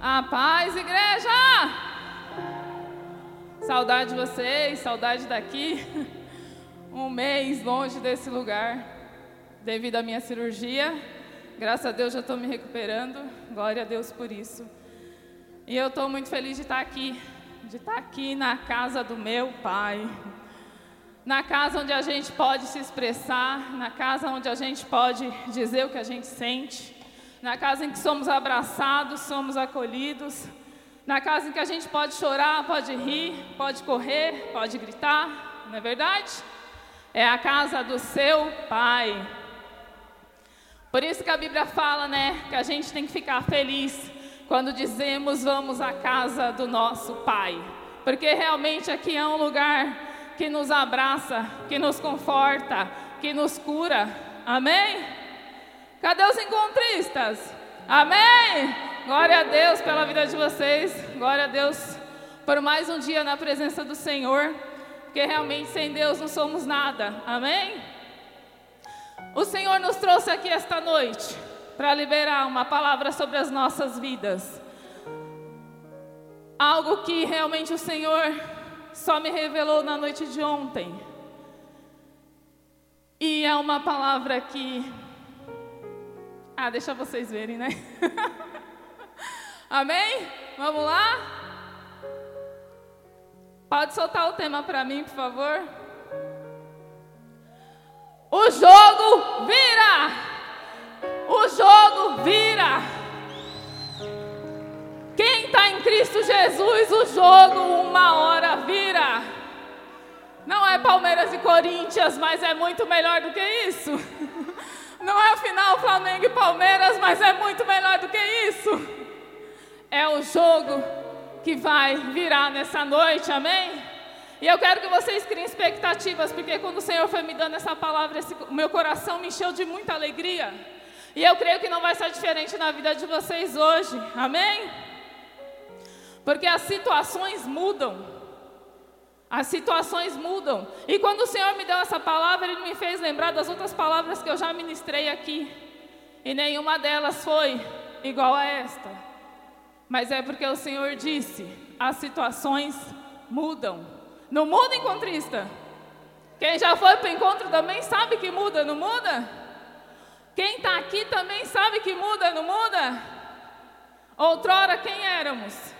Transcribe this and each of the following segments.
A paz, igreja! Saudade de vocês, saudade daqui. Um mês longe desse lugar, devido à minha cirurgia. Graças a Deus já estou me recuperando. Glória a Deus por isso. E eu estou muito feliz de estar aqui, de estar aqui na casa do meu pai. Na casa onde a gente pode se expressar, na casa onde a gente pode dizer o que a gente sente na casa em que somos abraçados, somos acolhidos, na casa em que a gente pode chorar, pode rir, pode correr, pode gritar, não é verdade? É a casa do seu pai. Por isso que a Bíblia fala, né, que a gente tem que ficar feliz quando dizemos vamos à casa do nosso pai, porque realmente aqui é um lugar que nos abraça, que nos conforta, que nos cura. Amém? Cadê os encontristas? Amém? Glória a Deus pela vida de vocês. Glória a Deus por mais um dia na presença do Senhor. Porque realmente sem Deus não somos nada. Amém? O Senhor nos trouxe aqui esta noite para liberar uma palavra sobre as nossas vidas. Algo que realmente o Senhor só me revelou na noite de ontem. E é uma palavra que ah, deixa vocês verem, né? Amém? Vamos lá? Pode soltar o tema para mim, por favor? O jogo vira! O jogo vira! Quem está em Cristo Jesus, o jogo uma hora vira. Não é Palmeiras e Corinthians, mas é muito melhor do que isso. Não é o final Flamengo e Palmeiras, mas é muito melhor do que isso. É o jogo que vai virar nessa noite, amém? E eu quero que vocês criem expectativas, porque quando o Senhor foi me dando essa palavra, esse, meu coração me encheu de muita alegria. E eu creio que não vai ser diferente na vida de vocês hoje, amém? Porque as situações mudam. As situações mudam. E quando o Senhor me deu essa palavra, Ele me fez lembrar das outras palavras que eu já ministrei aqui. E nenhuma delas foi igual a esta. Mas é porque o Senhor disse: as situações mudam. Não muda encontrista. Quem já foi para o encontro também sabe que muda, não muda? Quem está aqui também sabe que muda, não muda? Outrora quem éramos?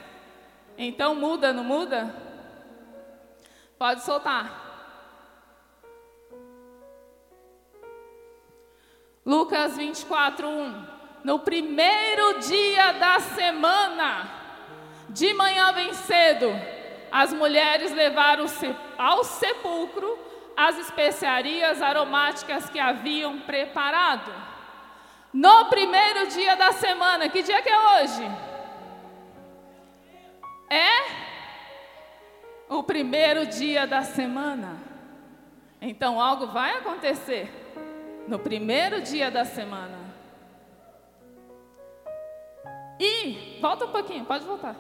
Então muda, não muda? Pode soltar. Lucas 24, 1. No primeiro dia da semana, de manhã bem cedo, as mulheres levaram ao sepulcro as especiarias aromáticas que haviam preparado. No primeiro dia da semana, que dia que é hoje? É o primeiro dia da semana. Então algo vai acontecer no primeiro dia da semana. E, volta um pouquinho, pode voltar.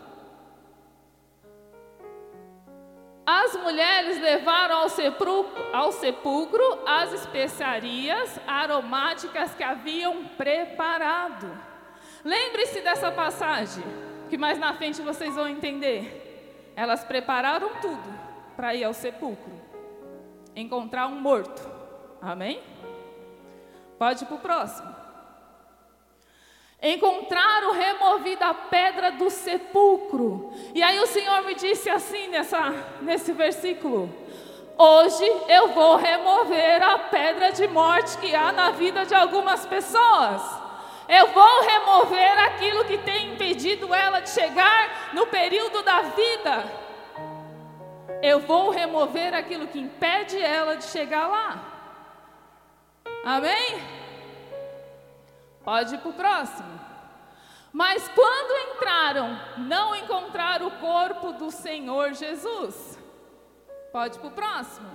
As mulheres levaram ao sepulcro, ao sepulcro as especiarias aromáticas que haviam preparado. Lembre-se dessa passagem, que mais na frente vocês vão entender. Elas prepararam tudo para ir ao sepulcro, encontrar um morto. Amém? Pode ir para o próximo. Encontraram removida a pedra do sepulcro. E aí o Senhor me disse assim nessa, nesse versículo: Hoje eu vou remover a pedra de morte que há na vida de algumas pessoas. Eu vou remover aquilo que tem impedido ela de chegar no período da vida. Eu vou remover aquilo que impede ela de chegar lá. Amém? Pode ir para o próximo. Mas quando entraram, não encontraram o corpo do Senhor Jesus. Pode ir para o próximo.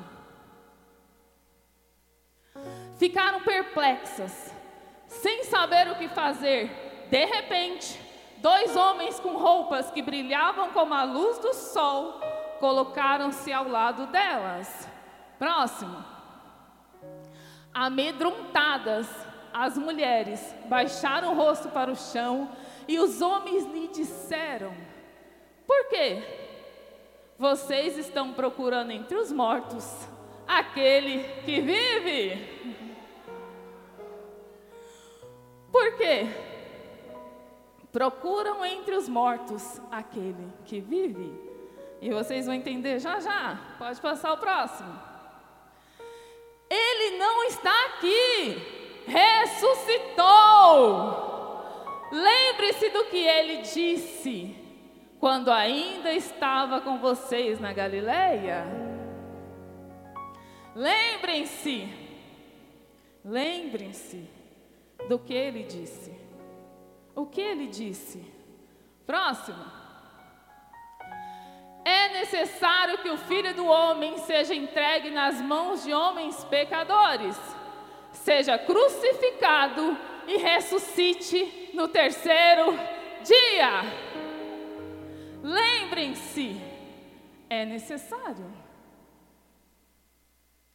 Ficaram perplexas sem saber o que fazer, de repente, dois homens com roupas que brilhavam como a luz do sol colocaram-se ao lado delas. Próximo. Amedrontadas, as mulheres baixaram o rosto para o chão e os homens lhe disseram: Por quê? Vocês estão procurando entre os mortos aquele que vive. Por quê? Procuram entre os mortos aquele que vive. E vocês vão entender já já. Pode passar o próximo. Ele não está aqui. Ressuscitou. Lembre-se do que ele disse quando ainda estava com vocês na Galileia. Lembrem-se. Lembrem-se do que ele disse. O que ele disse? Próximo. É necessário que o filho do homem seja entregue nas mãos de homens pecadores, seja crucificado e ressuscite no terceiro dia. Lembrem-se, é necessário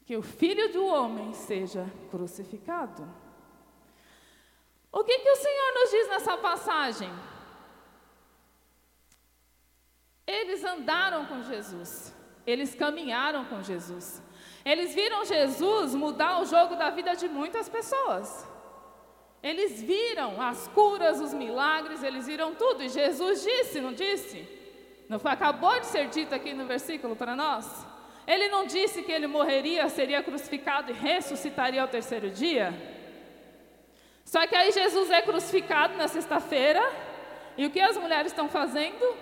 que o filho do homem seja crucificado. O que, que o Senhor nos diz nessa passagem? Eles andaram com Jesus, eles caminharam com Jesus, eles viram Jesus mudar o jogo da vida de muitas pessoas. Eles viram as curas, os milagres, eles viram tudo. E Jesus disse, não disse? Não foi, acabou de ser dito aqui no versículo para nós? Ele não disse que ele morreria, seria crucificado e ressuscitaria ao terceiro dia? Só que aí Jesus é crucificado na sexta-feira, e o que as mulheres estão fazendo?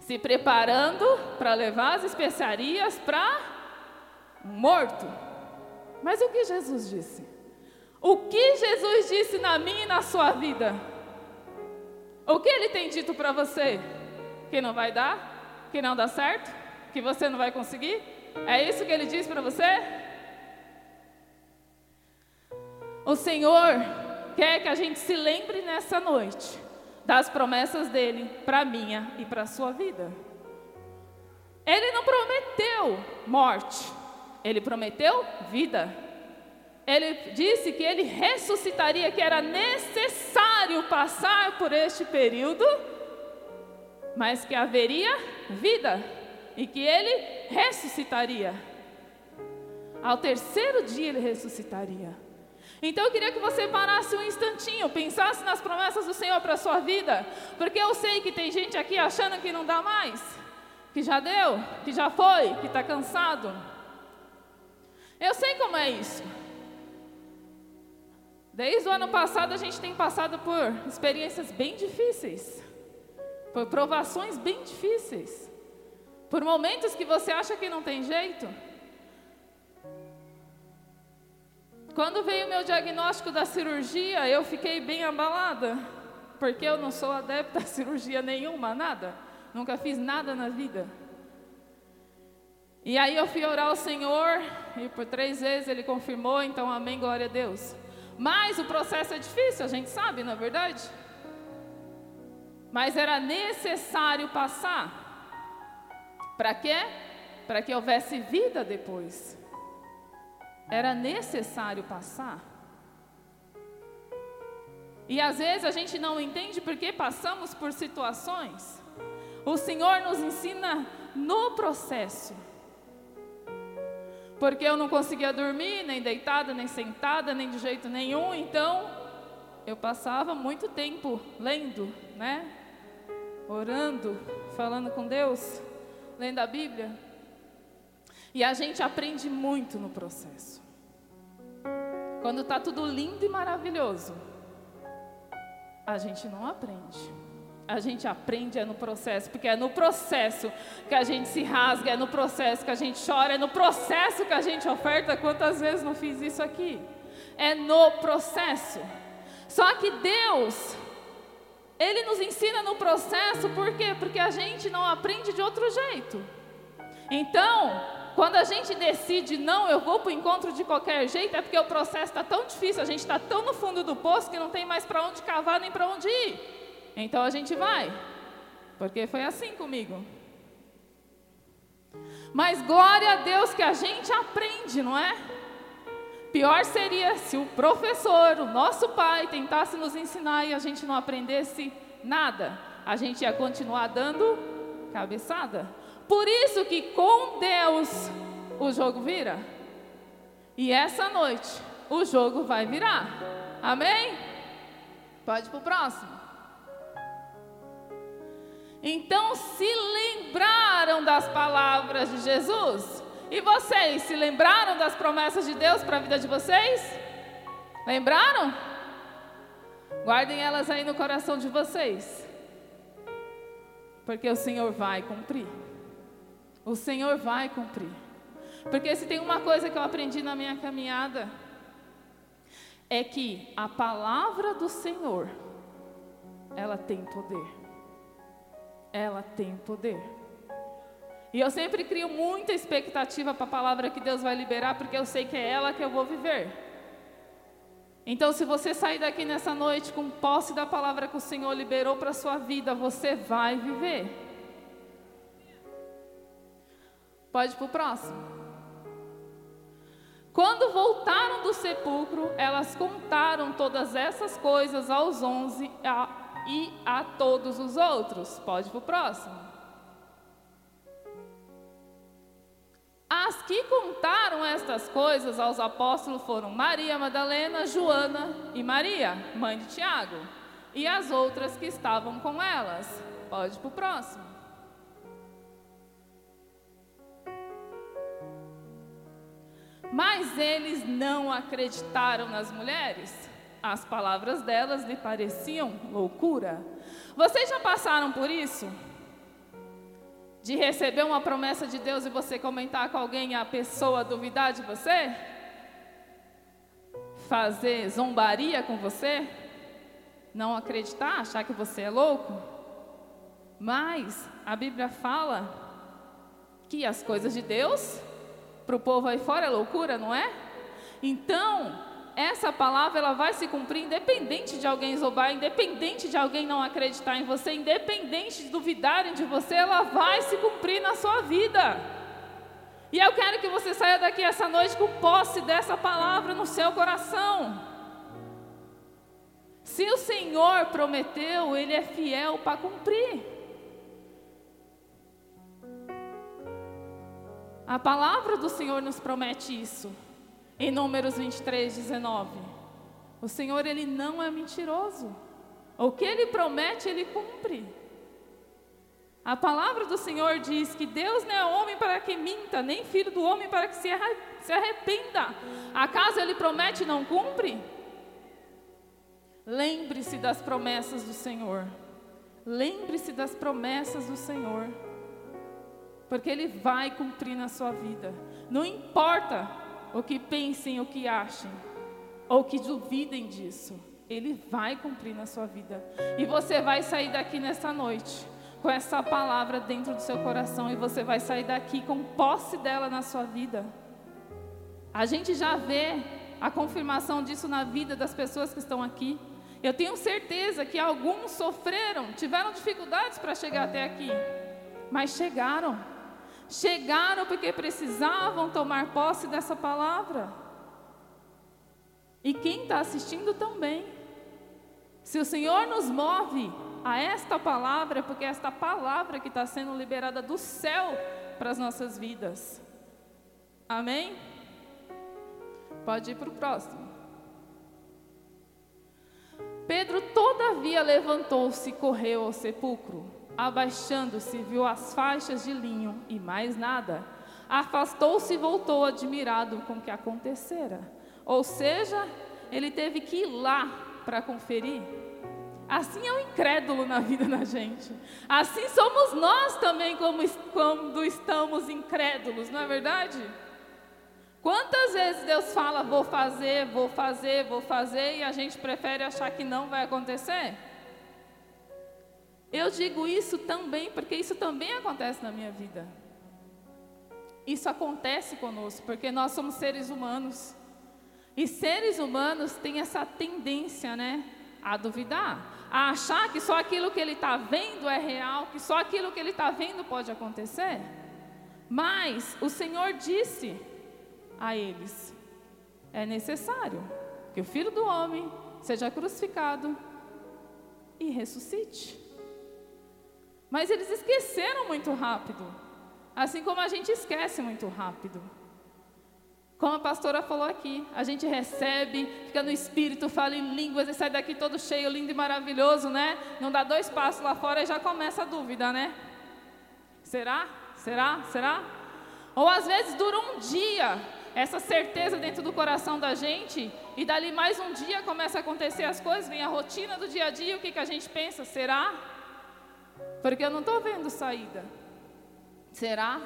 Se preparando para levar as especiarias para morto. Mas o que Jesus disse? O que Jesus disse na minha e na sua vida? O que ele tem dito para você? Que não vai dar? Que não dá certo? Que você não vai conseguir? É isso que ele diz para você? O Senhor quer que a gente se lembre nessa noite das promessas dele para a minha e para sua vida. Ele não prometeu morte, ele prometeu vida. Ele disse que ele ressuscitaria, que era necessário passar por este período, mas que haveria vida e que ele ressuscitaria. Ao terceiro dia ele ressuscitaria. Então eu queria que você parasse um instantinho, pensasse nas promessas do Senhor para a sua vida, porque eu sei que tem gente aqui achando que não dá mais, que já deu, que já foi, que está cansado. Eu sei como é isso. Desde o ano passado a gente tem passado por experiências bem difíceis, por provações bem difíceis, por momentos que você acha que não tem jeito. Quando veio o meu diagnóstico da cirurgia, eu fiquei bem abalada, porque eu não sou adepta a cirurgia nenhuma, nada. Nunca fiz nada na vida. E aí eu fui orar ao Senhor, e por três vezes ele confirmou, então amém, glória a Deus. Mas o processo é difícil, a gente sabe, não é verdade? Mas era necessário passar. Para quê? Para que houvesse vida depois. Era necessário passar. E às vezes a gente não entende porque passamos por situações. O Senhor nos ensina no processo. Porque eu não conseguia dormir, nem deitada, nem sentada, nem de jeito nenhum, então eu passava muito tempo lendo, né? Orando, falando com Deus, lendo a Bíblia. E a gente aprende muito no processo. Quando está tudo lindo e maravilhoso, a gente não aprende. A gente aprende é no processo, porque é no processo que a gente se rasga, é no processo que a gente chora, é no processo que a gente oferta. Quantas vezes não fiz isso aqui? É no processo. Só que Deus, Ele nos ensina no processo, por quê? Porque a gente não aprende de outro jeito. Então, quando a gente decide, não, eu vou para o encontro de qualquer jeito, é porque o processo está tão difícil, a gente está tão no fundo do poço que não tem mais para onde cavar nem para onde ir. Então a gente vai, porque foi assim comigo. Mas glória a Deus que a gente aprende, não é? Pior seria se o professor, o nosso pai, tentasse nos ensinar e a gente não aprendesse nada. A gente ia continuar dando cabeçada. Por isso que com Deus o jogo vira. E essa noite o jogo vai virar. Amém? Pode para o próximo. Então se lembraram das palavras de Jesus? E vocês se lembraram das promessas de Deus para a vida de vocês? Lembraram? Guardem elas aí no coração de vocês. Porque o Senhor vai cumprir. O Senhor vai cumprir. Porque se tem uma coisa que eu aprendi na minha caminhada, é que a palavra do Senhor, ela tem poder. Ela tem poder. E eu sempre crio muita expectativa para a palavra que Deus vai liberar, porque eu sei que é ela que eu vou viver. Então, se você sair daqui nessa noite com posse da palavra que o Senhor liberou para a sua vida, você vai viver. Pode ir para o próximo. Quando voltaram do sepulcro, elas contaram todas essas coisas aos onze e a todos os outros. Pode ir para o próximo. As que contaram estas coisas aos apóstolos foram Maria Madalena, Joana e Maria, mãe de Tiago, e as outras que estavam com elas. Pode ir para o próximo. Mas eles não acreditaram nas mulheres. As palavras delas lhe pareciam loucura. Vocês já passaram por isso? de receber uma promessa de Deus e você comentar com alguém e a pessoa duvidar de você? Fazer zombaria com você? Não acreditar, achar que você é louco? Mas a Bíblia fala que as coisas de Deus para o povo aí fora é loucura, não é? Então, essa palavra ela vai se cumprir independente de alguém zombar, independente de alguém não acreditar em você, independente de duvidarem de você, ela vai se cumprir na sua vida. E eu quero que você saia daqui essa noite com posse dessa palavra no seu coração. Se o Senhor prometeu, Ele é fiel para cumprir. A palavra do Senhor nos promete isso. Em Números 23, 19. O Senhor, Ele não é mentiroso. O que Ele promete, Ele cumpre. A palavra do Senhor diz que Deus não é homem para que minta, nem filho do homem para que se arrependa. Acaso Ele promete e não cumpre? Lembre-se das promessas do Senhor. Lembre-se das promessas do Senhor. Porque Ele vai cumprir na sua vida. Não importa ou que pensem, ou que achem, ou que duvidem disso, Ele vai cumprir na sua vida. E você vai sair daqui nessa noite com essa palavra dentro do seu coração e você vai sair daqui com posse dela na sua vida. A gente já vê a confirmação disso na vida das pessoas que estão aqui. Eu tenho certeza que alguns sofreram, tiveram dificuldades para chegar até aqui, mas chegaram. Chegaram porque precisavam tomar posse dessa palavra. E quem está assistindo também. Se o Senhor nos move a esta palavra, é porque é esta palavra que está sendo liberada do céu para as nossas vidas. Amém? Pode ir para o próximo. Pedro, todavia, levantou-se e correu ao sepulcro abaixando-se, viu as faixas de linho e mais nada. Afastou-se e voltou admirado com o que acontecera. Ou seja, ele teve que ir lá para conferir. Assim é o incrédulo na vida da gente. Assim somos nós também quando estamos incrédulos, não é verdade? Quantas vezes Deus fala, vou fazer, vou fazer, vou fazer, e a gente prefere achar que não vai acontecer? Eu digo isso também porque isso também acontece na minha vida. Isso acontece conosco porque nós somos seres humanos. E seres humanos têm essa tendência, né, a duvidar, a achar que só aquilo que ele está vendo é real, que só aquilo que ele está vendo pode acontecer. Mas o Senhor disse a eles é necessário que o filho do homem seja crucificado e ressuscite. Mas eles esqueceram muito rápido, assim como a gente esquece muito rápido. Como a pastora falou aqui, a gente recebe, fica no espírito, fala em línguas e sai daqui todo cheio, lindo e maravilhoso, né? Não dá dois passos lá fora e já começa a dúvida, né? Será? Será? Será? Ou às vezes dura um dia essa certeza dentro do coração da gente e dali mais um dia começa a acontecer as coisas, vem a rotina do dia a dia, o que, que a gente pensa? Será? Porque eu não estou vendo saída. Será?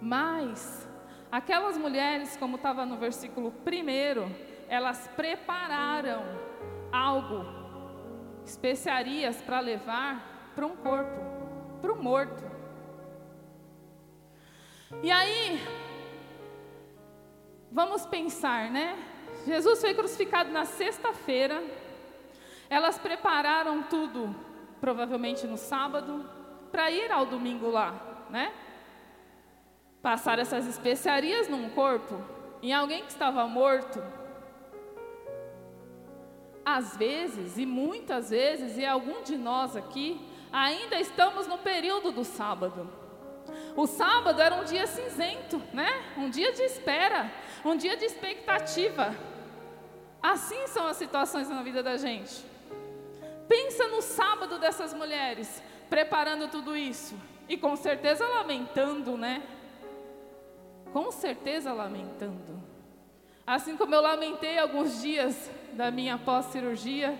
Mas Aquelas mulheres, como estava no versículo primeiro, elas prepararam algo, especiarias para levar para um corpo, para um morto. E aí, vamos pensar, né? Jesus foi crucificado na sexta-feira, elas prepararam tudo, provavelmente no sábado, para ir ao domingo lá, né? passar essas especiarias num corpo, em alguém que estava morto. Às vezes, e muitas vezes, e algum de nós aqui, ainda estamos no período do sábado. O sábado era um dia cinzento, né? Um dia de espera, um dia de expectativa. Assim são as situações na vida da gente. Pensa no sábado dessas mulheres, preparando tudo isso. E com certeza lamentando, né? com certeza lamentando. Assim como eu lamentei alguns dias da minha pós-cirurgia,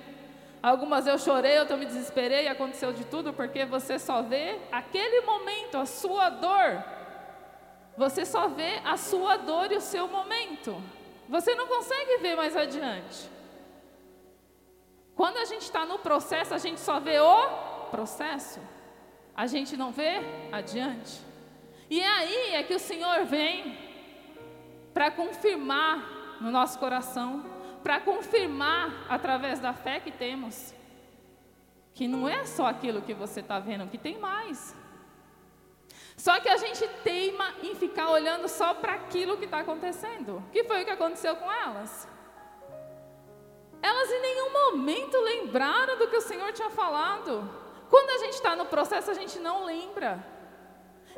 algumas eu chorei, eu me desesperei, aconteceu de tudo, porque você só vê aquele momento, a sua dor. Você só vê a sua dor e o seu momento. Você não consegue ver mais adiante. Quando a gente está no processo, a gente só vê o processo. A gente não vê adiante. E aí é que o Senhor vem para confirmar no nosso coração, para confirmar através da fé que temos, que não é só aquilo que você está vendo, que tem mais. Só que a gente teima em ficar olhando só para aquilo que está acontecendo. Que foi o que aconteceu com elas? Elas em nenhum momento lembraram do que o Senhor tinha falado. Quando a gente está no processo, a gente não lembra.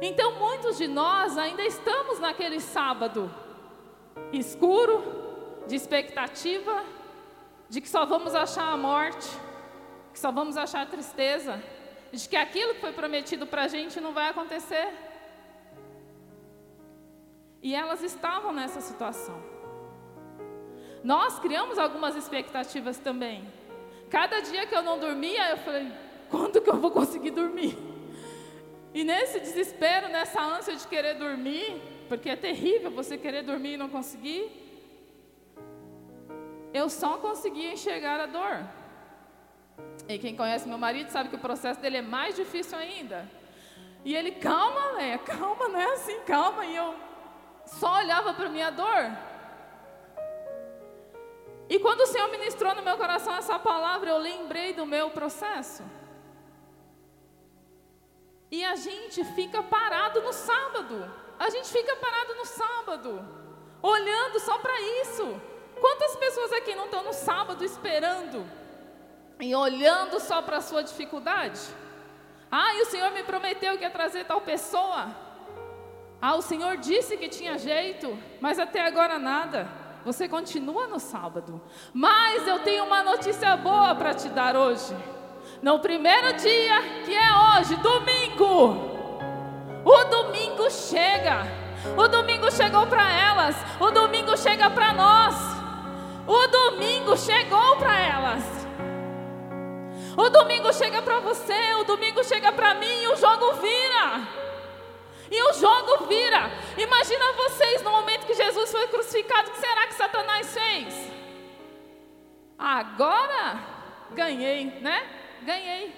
Então, muitos de nós ainda estamos naquele sábado escuro, de expectativa, de que só vamos achar a morte, que só vamos achar a tristeza, de que aquilo que foi prometido para a gente não vai acontecer. E elas estavam nessa situação. Nós criamos algumas expectativas também. Cada dia que eu não dormia, eu falei: quando que eu vou conseguir dormir? E nesse desespero, nessa ânsia de querer dormir, porque é terrível você querer dormir e não conseguir, eu só conseguia enxergar a dor. E quem conhece meu marido sabe que o processo dele é mais difícil ainda. E ele, calma, Leia, calma, não é assim, calma. E eu só olhava para minha dor. E quando o Senhor ministrou no meu coração essa palavra, eu lembrei do meu processo. E a gente fica parado no sábado. A gente fica parado no sábado, olhando só para isso. Quantas pessoas aqui não estão no sábado esperando e olhando só para a sua dificuldade? Ah, e o Senhor me prometeu que ia trazer tal pessoa. Ah, o Senhor disse que tinha jeito, mas até agora nada. Você continua no sábado. Mas eu tenho uma notícia boa para te dar hoje. No primeiro dia, que é hoje, domingo, o domingo chega. O domingo chegou para elas, o domingo chega para nós. O domingo chegou para elas. O domingo chega para você, o domingo chega para mim e o jogo vira. E o jogo vira. Imagina vocês no momento que Jesus foi crucificado, o que será que Satanás fez? Agora ganhei, né? ganhei.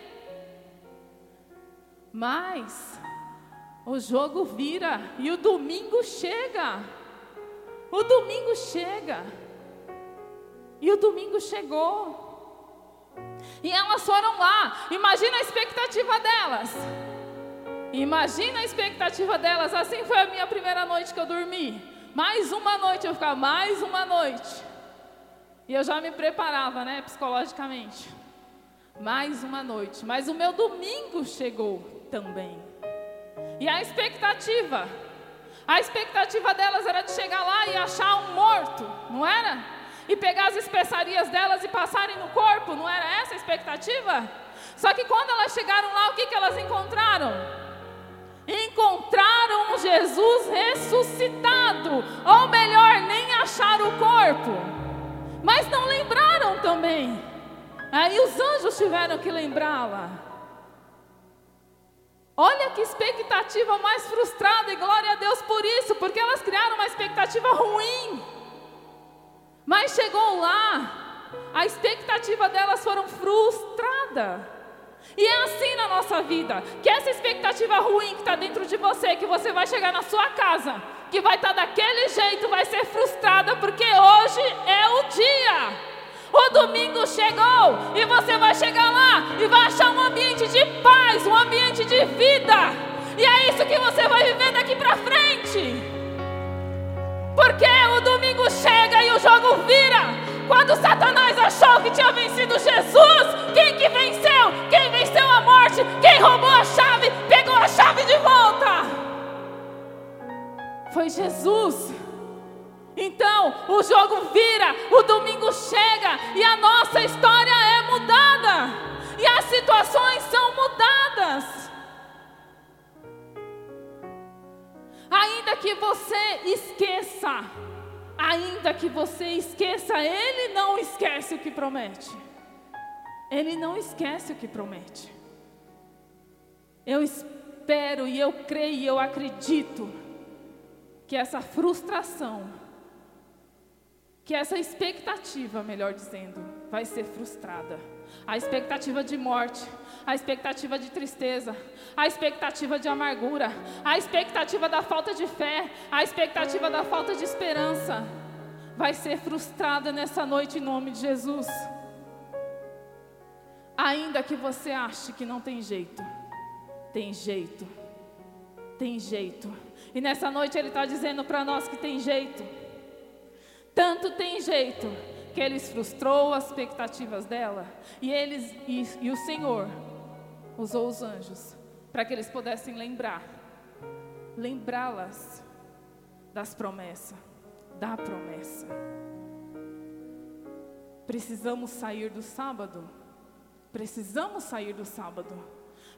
Mas o jogo vira e o domingo chega. O domingo chega. E o domingo chegou. E elas foram lá. Imagina a expectativa delas. Imagina a expectativa delas. Assim foi a minha primeira noite que eu dormi. Mais uma noite eu ficava, mais uma noite. E eu já me preparava, né, psicologicamente. Mais uma noite. Mas o meu domingo chegou também. E a expectativa, a expectativa delas era de chegar lá e achar um morto, não era? E pegar as especiarias delas e passarem no corpo, não era essa a expectativa? Só que quando elas chegaram lá, o que, que elas encontraram? Encontraram Jesus ressuscitado, ou melhor, nem acharam o corpo, mas não lembraram também. Aí os anjos tiveram que lembrá-la. Olha que expectativa mais frustrada, e glória a Deus por isso, porque elas criaram uma expectativa ruim. Mas chegou lá, a expectativa delas foram frustrada. E é assim na nossa vida, que essa expectativa ruim que está dentro de você, que você vai chegar na sua casa, que vai estar tá daquele jeito, vai ser frustrada, porque hoje é o dia. O domingo chegou e você vai chegar lá e vai achar um ambiente de paz, um ambiente de vida. E é isso que você vai viver daqui para frente. Porque o domingo chega e o jogo vira. Quando Satanás achou que tinha vencido Jesus, quem que venceu? Quem venceu a morte? Quem roubou a chave? Pegou a chave de volta. Foi Jesus. Então, o jogo vira, o domingo chega e a nossa história é mudada. E as situações são mudadas. Ainda que você esqueça, ainda que você esqueça, Ele não esquece o que promete. Ele não esquece o que promete. Eu espero e eu creio e eu acredito que essa frustração que essa expectativa, melhor dizendo, vai ser frustrada. A expectativa de morte, a expectativa de tristeza, a expectativa de amargura, a expectativa da falta de fé, a expectativa da falta de esperança, vai ser frustrada nessa noite em nome de Jesus. Ainda que você ache que não tem jeito, tem jeito, tem jeito. E nessa noite Ele está dizendo para nós que tem jeito. Tanto tem jeito que eles frustrou as expectativas dela e eles e, e o Senhor usou os anjos para que eles pudessem lembrar, lembrá-las das promessas, da promessa. Precisamos sair do sábado. Precisamos sair do sábado.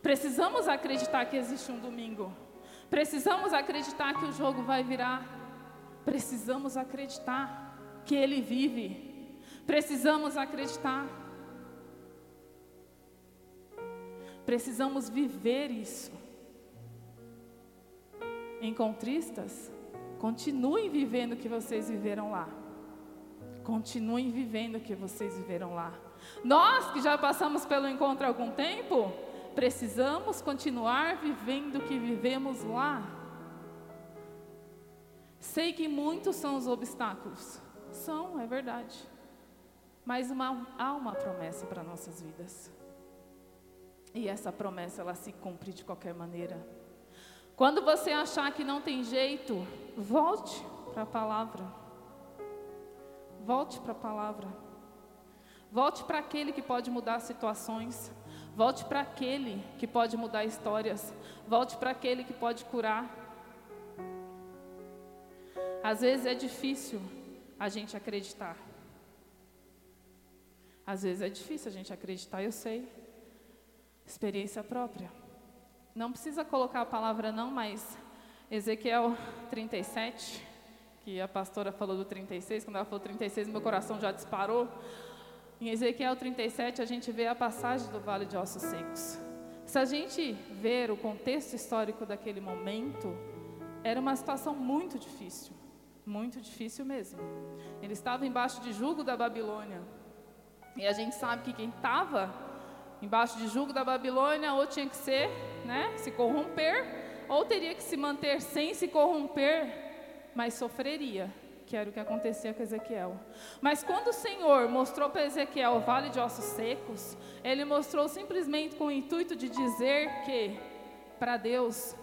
Precisamos acreditar que existe um domingo. Precisamos acreditar que o jogo vai virar. Precisamos acreditar que Ele vive. Precisamos acreditar. Precisamos viver isso. Encontristas, continuem vivendo o que vocês viveram lá. Continuem vivendo o que vocês viveram lá. Nós que já passamos pelo encontro há algum tempo, precisamos continuar vivendo o que vivemos lá. Sei que muitos são os obstáculos, são, é verdade. Mas uma, há uma promessa para nossas vidas. E essa promessa ela se cumpre de qualquer maneira. Quando você achar que não tem jeito, volte para a palavra. Volte para a palavra. Volte para aquele que pode mudar situações. Volte para aquele que pode mudar histórias. Volte para aquele que pode curar. Às vezes é difícil a gente acreditar. Às vezes é difícil a gente acreditar, eu sei. Experiência própria. Não precisa colocar a palavra não, mas Ezequiel 37, que a pastora falou do 36, quando ela falou 36, meu coração já disparou. Em Ezequiel 37, a gente vê a passagem do vale de ossos secos. Se a gente ver o contexto histórico daquele momento, era uma situação muito difícil. Muito difícil mesmo. Ele estava embaixo de jugo da Babilônia. E a gente sabe que quem estava embaixo de jugo da Babilônia ou tinha que ser, né, se corromper, ou teria que se manter sem se corromper, mas sofreria, que era o que acontecia com Ezequiel. Mas quando o Senhor mostrou para Ezequiel o vale de ossos secos, ele mostrou simplesmente com o intuito de dizer que para Deus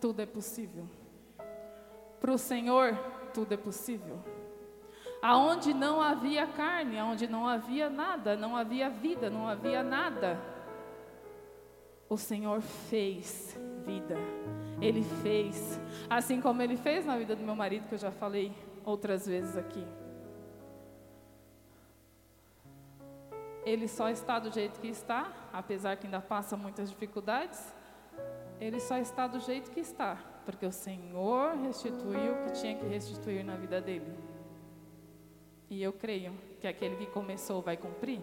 tudo é possível. Para o Senhor tudo é possível. Aonde não havia carne, aonde não havia nada, não havia vida, não havia nada, o Senhor fez vida. Ele fez, assim como ele fez na vida do meu marido, que eu já falei outras vezes aqui. Ele só está do jeito que está, apesar que ainda passa muitas dificuldades. Ele só está do jeito que está, porque o Senhor restituiu o que tinha que restituir na vida dele. E eu creio que aquele que começou vai cumprir.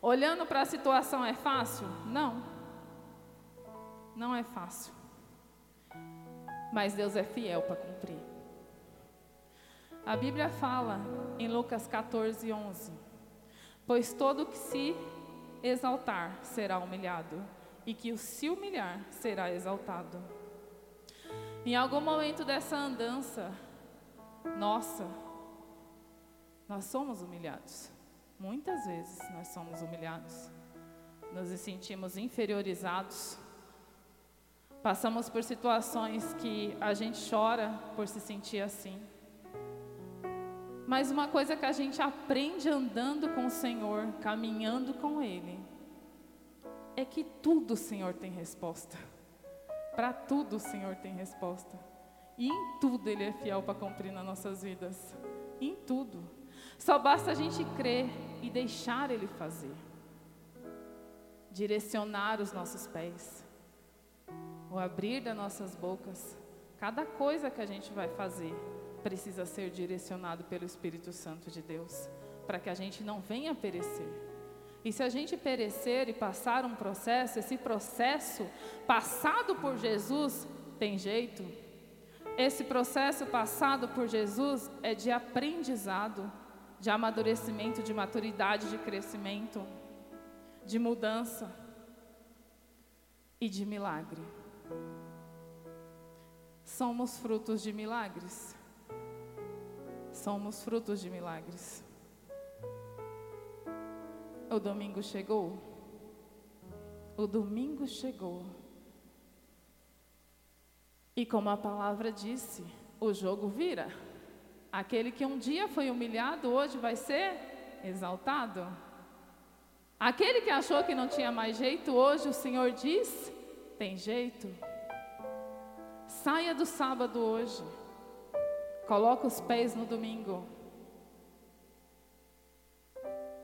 Olhando para a situação é fácil? Não. Não é fácil. Mas Deus é fiel para cumprir. A Bíblia fala em Lucas 14, 11: Pois todo que se exaltar será humilhado, e que o se humilhar será exaltado. Em algum momento dessa andança, nossa, nós somos humilhados. Muitas vezes nós somos humilhados. Nos sentimos inferiorizados. Passamos por situações que a gente chora por se sentir assim. Mas uma coisa que a gente aprende andando com o Senhor, caminhando com Ele, é que tudo o Senhor tem resposta. Para tudo o Senhor tem resposta. E em tudo Ele é fiel para cumprir nas nossas vidas. Em tudo. Só basta a gente crer e deixar Ele fazer. Direcionar os nossos pés. O abrir das nossas bocas. Cada coisa que a gente vai fazer precisa ser direcionado pelo Espírito Santo de Deus. Para que a gente não venha perecer. E se a gente perecer e passar um processo, esse processo passado por Jesus tem jeito. Esse processo passado por Jesus é de aprendizado de amadurecimento, de maturidade, de crescimento, de mudança e de milagre. Somos frutos de milagres. Somos frutos de milagres. O domingo chegou. O domingo chegou. E como a palavra disse, o jogo vira. Aquele que um dia foi humilhado, hoje vai ser exaltado. Aquele que achou que não tinha mais jeito, hoje o Senhor diz: tem jeito. Saia do sábado hoje. Coloca os pés no domingo.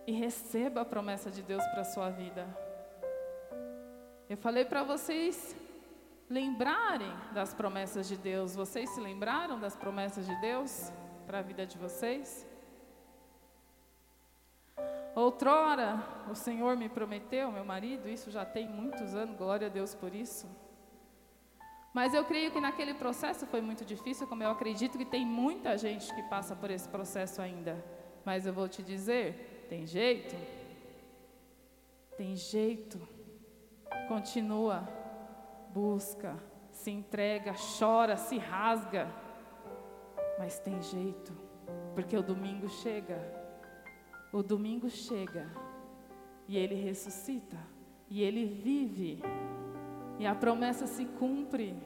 E receba a promessa de Deus para a sua vida. Eu falei para vocês lembrarem das promessas de Deus. Vocês se lembraram das promessas de Deus? Para a vida de vocês? Outrora, o Senhor me prometeu, meu marido, isso já tem muitos anos, glória a Deus por isso. Mas eu creio que naquele processo foi muito difícil, como eu acredito que tem muita gente que passa por esse processo ainda. Mas eu vou te dizer: tem jeito? Tem jeito. Continua, busca, se entrega, chora, se rasga. Mas tem jeito, porque o domingo chega. O domingo chega e ele ressuscita e ele vive. E a promessa se cumpre.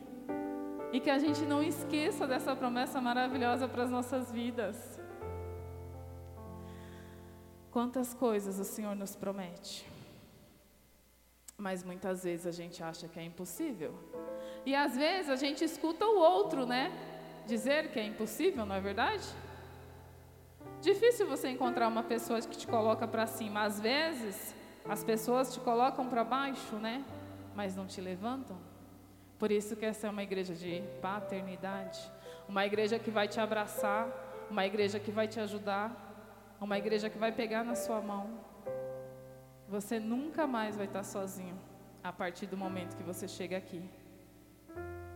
E que a gente não esqueça dessa promessa maravilhosa para as nossas vidas. Quantas coisas o Senhor nos promete. Mas muitas vezes a gente acha que é impossível. E às vezes a gente escuta o outro, né? Dizer que é impossível, não é verdade? Difícil você encontrar uma pessoa que te coloca para cima. Às vezes, as pessoas te colocam para baixo, né? Mas não te levantam. Por isso que essa é uma igreja de paternidade, uma igreja que vai te abraçar, uma igreja que vai te ajudar, uma igreja que vai pegar na sua mão. Você nunca mais vai estar sozinho a partir do momento que você chega aqui.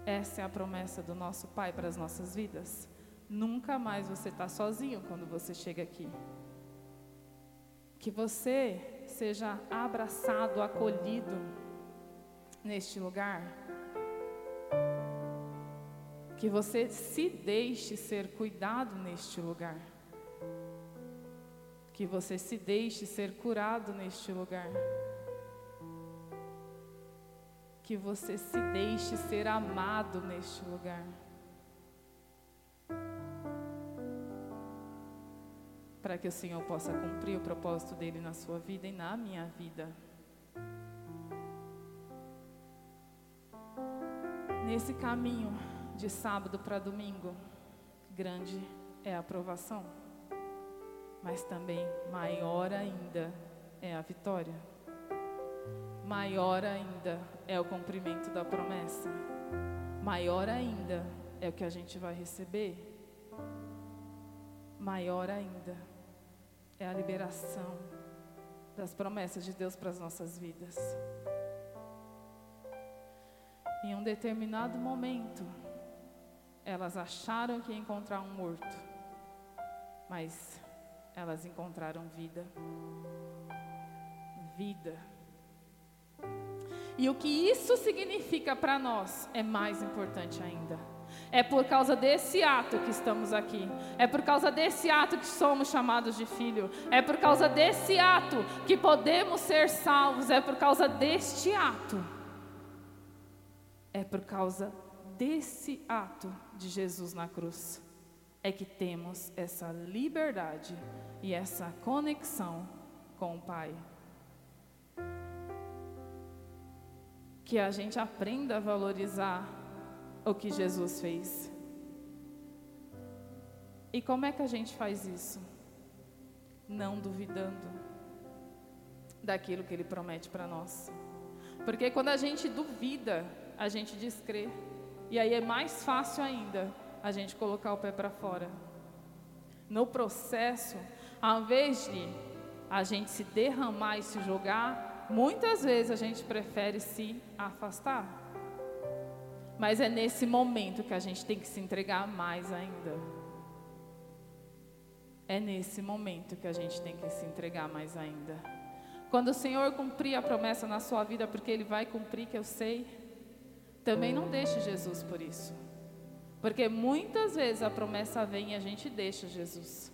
Essa é a promessa do nosso Pai para as nossas vidas. Nunca mais você está sozinho quando você chega aqui. Que você seja abraçado, acolhido neste lugar. Que você se deixe ser cuidado neste lugar. Que você se deixe ser curado neste lugar que você se deixe ser amado neste lugar. para que o Senhor possa cumprir o propósito dele na sua vida e na minha vida. Nesse caminho de sábado para domingo, grande é a aprovação, mas também maior ainda é a vitória. Maior ainda é o cumprimento da promessa. Maior ainda é o que a gente vai receber. Maior ainda é a liberação das promessas de Deus para as nossas vidas. Em um determinado momento, elas acharam que ia encontrar um morto, mas elas encontraram vida. Vida. E o que isso significa para nós é mais importante ainda. É por causa desse ato que estamos aqui. É por causa desse ato que somos chamados de filho. É por causa desse ato que podemos ser salvos. É por causa deste ato. É por causa desse ato de Jesus na cruz. É que temos essa liberdade e essa conexão com o Pai. Que a gente aprenda a valorizar o que Jesus fez. E como é que a gente faz isso? Não duvidando daquilo que Ele promete para nós. Porque quando a gente duvida, a gente descrê. E aí é mais fácil ainda a gente colocar o pé para fora. No processo, ao invés de a gente se derramar e se jogar, muitas vezes a gente prefere se afastar. Mas é nesse momento que a gente tem que se entregar mais ainda. É nesse momento que a gente tem que se entregar mais ainda. Quando o Senhor cumprir a promessa na sua vida, porque Ele vai cumprir, que eu sei, também não deixe Jesus por isso. Porque muitas vezes a promessa vem e a gente deixa Jesus.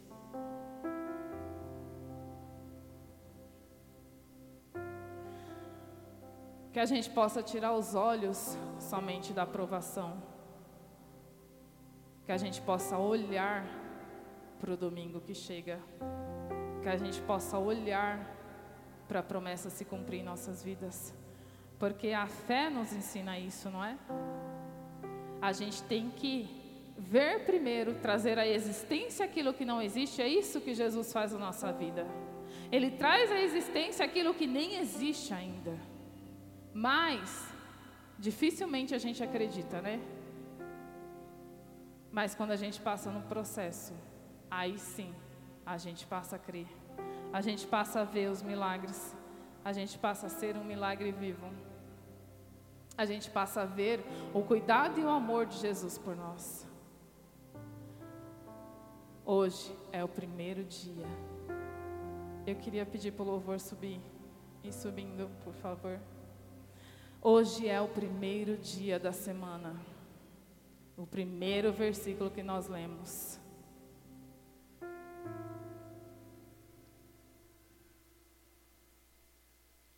Que a gente possa tirar os olhos somente da aprovação, que a gente possa olhar para o domingo que chega, que a gente possa olhar para a promessa se cumprir em nossas vidas, porque a fé nos ensina isso, não é? A gente tem que ver primeiro, trazer à existência aquilo que não existe, é isso que Jesus faz na nossa vida. Ele traz à existência aquilo que nem existe ainda. Mas, dificilmente a gente acredita, né? Mas quando a gente passa no processo, aí sim, a gente passa a crer. A gente passa a ver os milagres. A gente passa a ser um milagre vivo. A gente passa a ver o cuidado e o amor de Jesus por nós. Hoje é o primeiro dia. Eu queria pedir para o louvor subir. E subindo, por favor. Hoje é o primeiro dia da semana. O primeiro versículo que nós lemos.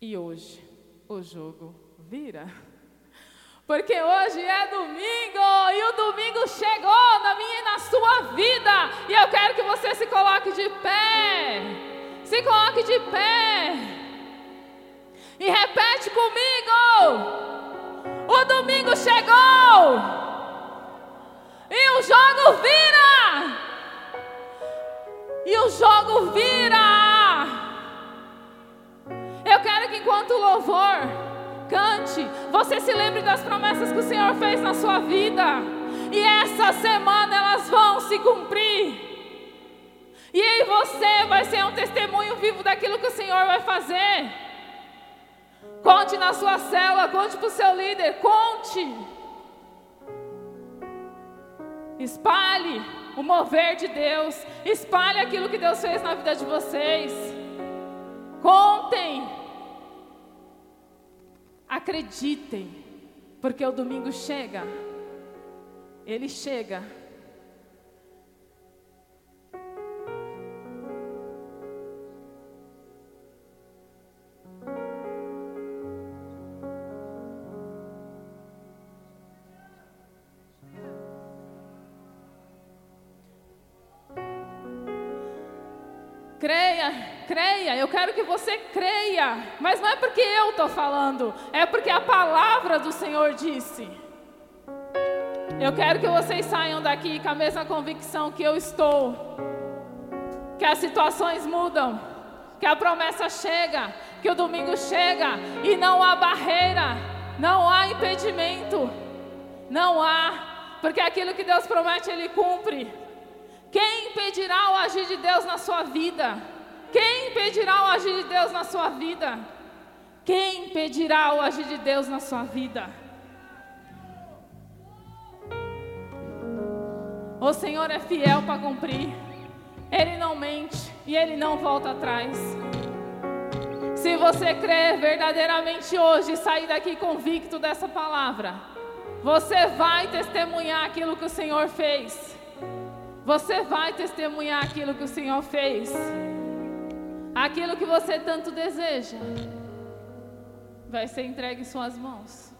E hoje o jogo vira. Porque hoje é domingo e o domingo chegou na minha e na sua vida. E eu quero que você se coloque de pé. Se coloque de pé. E repete comigo: O domingo chegou. E o jogo vira. E o jogo vira. Eu quero que enquanto o louvor cante, você se lembre das promessas que o Senhor fez na sua vida. E essa semana elas vão se cumprir. E aí você vai ser um testemunho vivo daquilo que o Senhor vai fazer. Conte na sua célula, conte para o seu líder, conte. Espalhe o mover de Deus, espalhe aquilo que Deus fez na vida de vocês. Contem. Acreditem, porque o domingo chega. Ele chega Creia, creia, eu quero que você creia, mas não é porque eu estou falando, é porque a palavra do Senhor disse. Eu quero que vocês saiam daqui com a mesma convicção que eu estou, que as situações mudam, que a promessa chega, que o domingo chega e não há barreira, não há impedimento, não há, porque aquilo que Deus promete, Ele cumpre. Quem impedirá o agir de Deus na sua vida? Quem impedirá o agir de Deus na sua vida? Quem impedirá o agir de Deus na sua vida? O Senhor é fiel para cumprir. Ele não mente e ele não volta atrás. Se você crer verdadeiramente hoje e sair daqui convicto dessa palavra, você vai testemunhar aquilo que o Senhor fez. Você vai testemunhar aquilo que o Senhor fez. Aquilo que você tanto deseja vai ser entregue em suas mãos.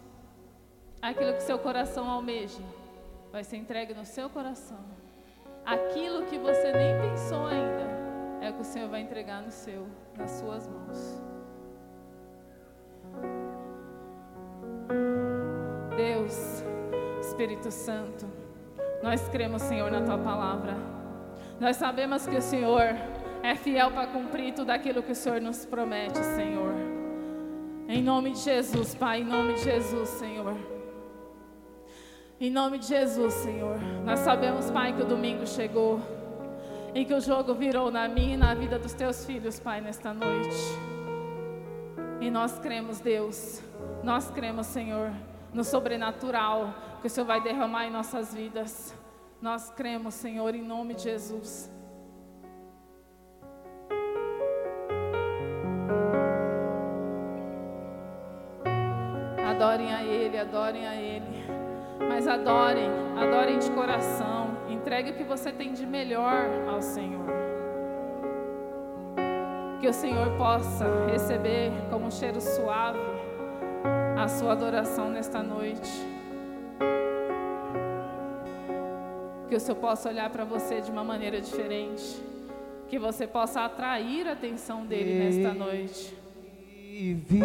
Aquilo que seu coração almeja vai ser entregue no seu coração. Aquilo que você nem pensou ainda é o que o Senhor vai entregar no seu, nas suas mãos. Deus, Espírito Santo, nós cremos, Senhor, na tua palavra. Nós sabemos que o Senhor é fiel para cumprir tudo aquilo que o Senhor nos promete, Senhor. Em nome de Jesus, Pai, em nome de Jesus, Senhor. Em nome de Jesus, Senhor. Nós sabemos, Pai, que o domingo chegou e que o jogo virou na minha e na vida dos teus filhos, Pai, nesta noite. E nós cremos, Deus, nós cremos, Senhor, no sobrenatural que o Senhor vai derramar em nossas vidas. Nós cremos, Senhor, em nome de Jesus. Adorem a Ele, adorem a Ele. Mas adorem, adorem de coração. Entregue o que você tem de melhor ao Senhor. Que o Senhor possa receber como um cheiro suave a sua adoração nesta noite. Que o Senhor possa olhar para você de uma maneira diferente. Que você possa atrair a atenção dele nesta noite. Vive,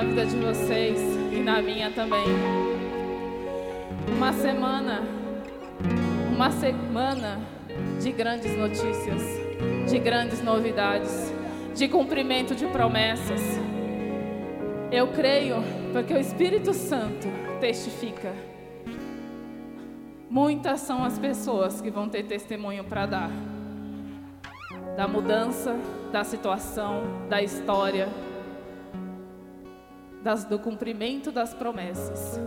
na vida de vocês e na minha também. Uma semana, uma semana de grandes notícias, de grandes novidades, de cumprimento de promessas. Eu creio porque o Espírito Santo testifica. Muitas são as pessoas que vão ter testemunho para dar da mudança, da situação, da história, das, do cumprimento das promessas.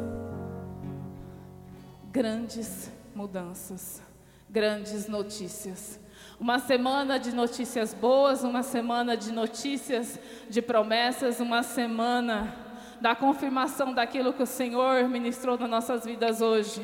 Grandes mudanças, grandes notícias. Uma semana de notícias boas, uma semana de notícias de promessas, uma semana da confirmação daquilo que o Senhor ministrou nas nossas vidas hoje.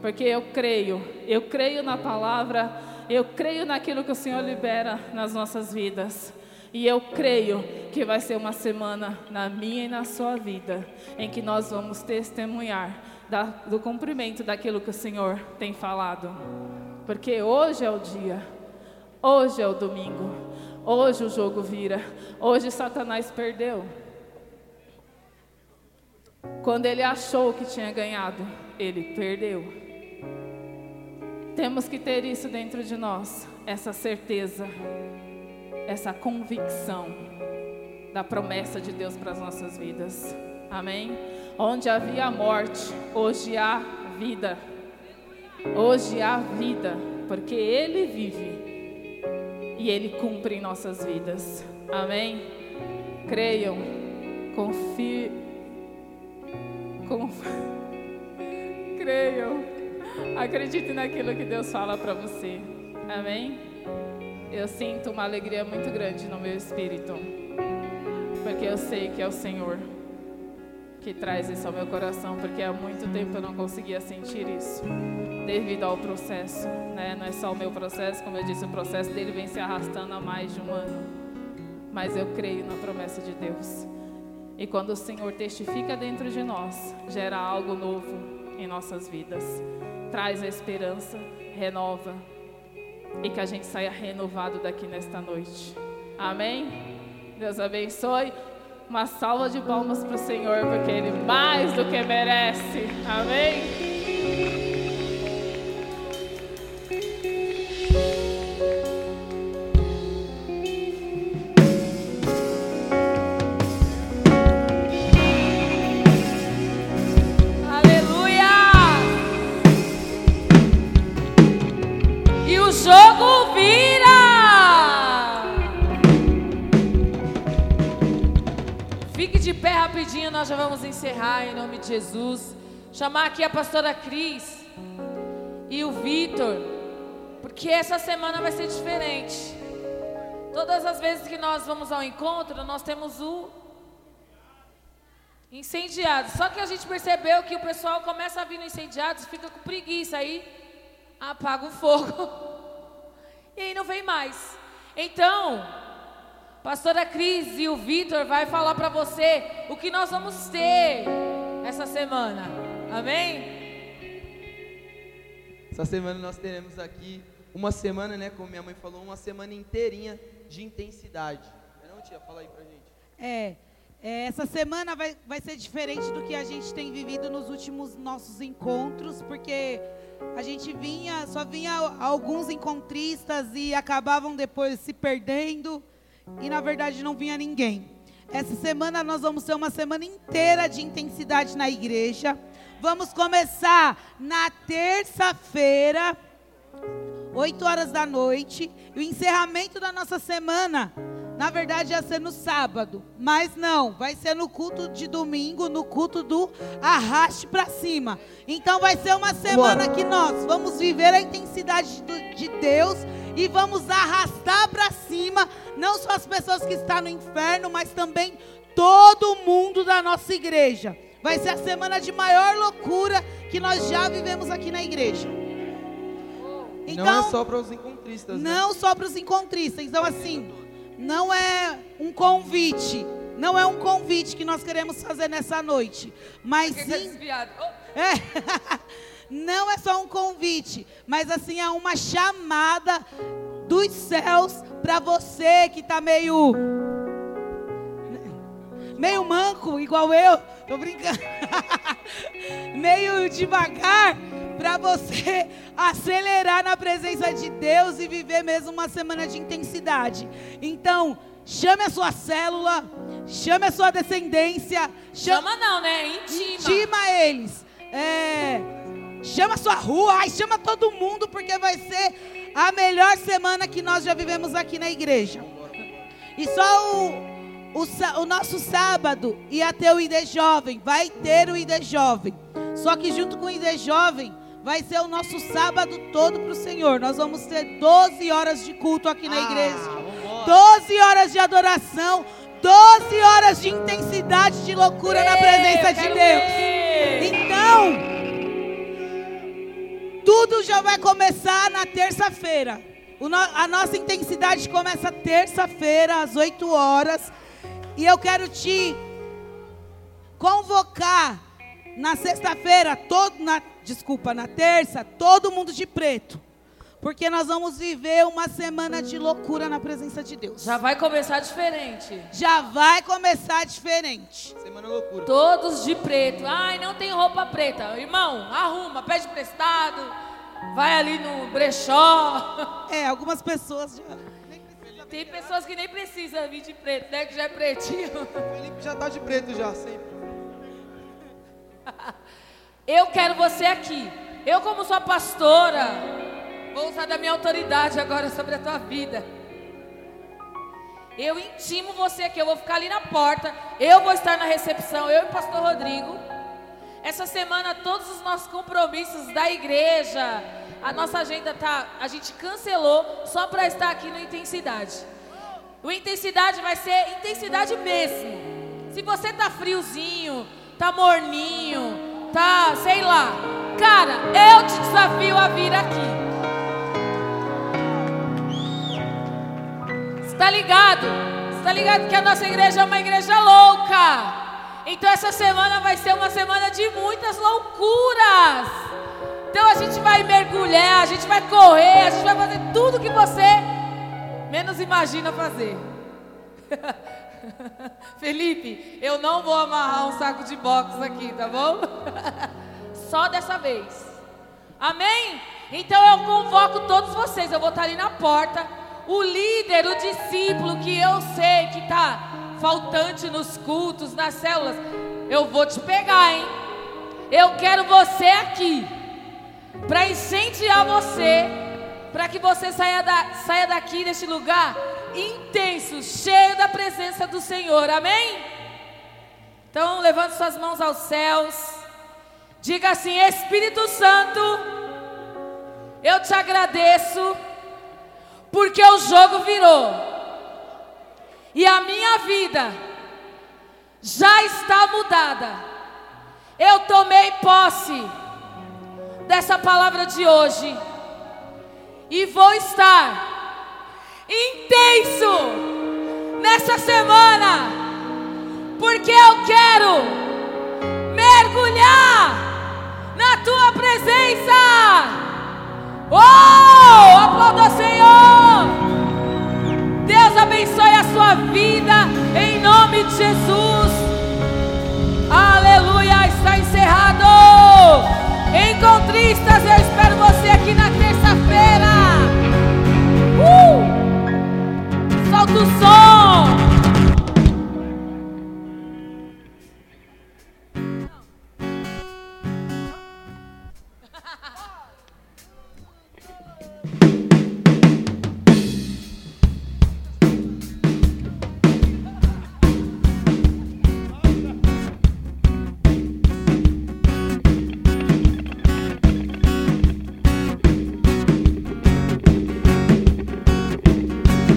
Porque eu creio, eu creio na palavra eu creio naquilo que o Senhor libera nas nossas vidas. E eu creio que vai ser uma semana na minha e na sua vida em que nós vamos testemunhar da, do cumprimento daquilo que o Senhor tem falado. Porque hoje é o dia, hoje é o domingo, hoje o jogo vira, hoje Satanás perdeu. Quando ele achou que tinha ganhado, ele perdeu. Temos que ter isso dentro de nós, essa certeza, essa convicção da promessa de Deus para as nossas vidas. Amém? Onde havia morte, hoje há vida. Hoje há vida, porque Ele vive e Ele cumpre em nossas vidas. Amém? Creiam, confiem, conf... creiam Acredite naquilo que Deus fala para você. Amém? Eu sinto uma alegria muito grande no meu espírito. Porque eu sei que é o Senhor que traz isso ao meu coração, porque há muito tempo eu não conseguia sentir isso, devido ao processo, né? Não é só o meu processo, como eu disse, o processo dele vem se arrastando há mais de um ano. Mas eu creio na promessa de Deus. E quando o Senhor testifica dentro de nós, gera algo novo em nossas vidas traz a esperança, renova e que a gente saia renovado daqui nesta noite. Amém? Deus abençoe. Uma salva de palmas para o Senhor, porque Ele mais do que merece. Amém? Encerrar em nome de Jesus. Chamar aqui a pastora Cris e o Vitor, porque essa semana vai ser diferente. Todas as vezes que nós vamos ao encontro, nós temos o incendiado. Só que a gente percebeu que o pessoal começa a vir no incendiado, fica com preguiça aí, apaga o fogo. E aí não vem mais. Então, Pastora Cris e o Vitor vai falar para você o que nós vamos ter essa semana. Amém? Essa semana nós teremos aqui uma semana, né, como minha mãe falou, uma semana inteirinha de intensidade. Não, tia, fala aí pra gente. É, é, essa semana vai, vai ser diferente do que a gente tem vivido nos últimos nossos encontros, porque a gente vinha, só vinha alguns encontristas e acabavam depois se perdendo e na verdade não vinha ninguém. Essa semana nós vamos ter uma semana inteira de intensidade na igreja. Vamos começar na terça-feira, 8 horas da noite. E o encerramento da nossa semana, na verdade, ia ser no sábado. Mas não, vai ser no culto de domingo, no culto do arraste para cima. Então vai ser uma semana que nós vamos viver a intensidade de Deus e vamos arrastar para cima não só as pessoas que estão no inferno, mas também todo mundo da nossa igreja. Vai ser a semana de maior loucura que nós já vivemos aqui na igreja. Então, não é só para os encontristas. Né? Não né? só para os encontristas. Então, assim, não é um convite. Não é um convite que nós queremos fazer nessa noite. Mas sim. É. não é só um convite, mas assim é uma chamada dos céus para você que está meio meio manco igual eu, tô brincando. meio devagar para você acelerar na presença de Deus e viver mesmo uma semana de intensidade. Então, chame a sua célula, chame a sua descendência, chama, chama não, né? Intima. Intima eles. É, chama sua rua, ai, chama todo mundo porque vai ser a melhor semana que nós já vivemos aqui na igreja. E só o, o, o nosso sábado ia ter o ID Jovem, vai ter o ID Jovem. Só que junto com o ID Jovem vai ser o nosso sábado todo para o Senhor. Nós vamos ter 12 horas de culto aqui na ah, igreja. 12 horas de adoração. 12 horas de intensidade, de loucura na presença de Deus. Então, tudo já vai começar na terça-feira. A nossa intensidade começa terça-feira, às 8 horas. E eu quero te convocar na sexta-feira, todo, na, desculpa, na terça, todo mundo de preto. Porque nós vamos viver uma semana de loucura na presença de Deus. Já vai começar diferente. Já vai começar diferente. Semana loucura. Todos de preto. Ai, não tem roupa preta. Irmão, arruma, pede prestado. Vai ali no brechó. É, algumas pessoas já. Tem pessoas que nem precisam vir de preto, né? Que já é pretinho. O Felipe já tá de preto já, sempre. Eu quero você aqui. Eu, como sua pastora, vou usar da minha autoridade agora sobre a tua vida. Eu intimo você aqui. Eu vou ficar ali na porta. Eu vou estar na recepção. Eu e o pastor Rodrigo. Essa semana, todos os nossos compromissos da igreja, a nossa agenda tá, a gente cancelou só para estar aqui no intensidade. O intensidade vai ser intensidade mesmo. Se você tá friozinho, tá morninho, tá, sei lá. Cara, eu te desafio a vir aqui. Está ligado? Está ligado que a nossa igreja é uma igreja louca? Então essa semana vai ser uma semana de muitas loucuras. Então a gente vai mergulhar, a gente vai correr, a gente vai fazer tudo que você menos imagina fazer. Felipe, eu não vou amarrar um saco de boxe aqui, tá bom? Só dessa vez. Amém? Então eu convoco todos vocês. Eu vou estar ali na porta. O líder, o discípulo que eu sei que está faltante nos cultos, nas células, eu vou te pegar, hein? Eu quero você aqui para incendiar você, para que você saia, da, saia daqui deste lugar intenso, cheio da presença do Senhor. Amém? Então, levante suas mãos aos céus. Diga assim: Espírito Santo, eu te agradeço, porque o jogo virou. E a minha vida já está mudada. Eu tomei posse dessa palavra de hoje e vou estar intenso nessa semana, porque eu quero mergulhar na tua presença. Oh, aplauda o Senhor. Deus abençoe a sua vida em nome de Jesus. Aleluia, está encerrado. Encontristas, eu espero você aqui na terça-feira. Uh! Solta o som.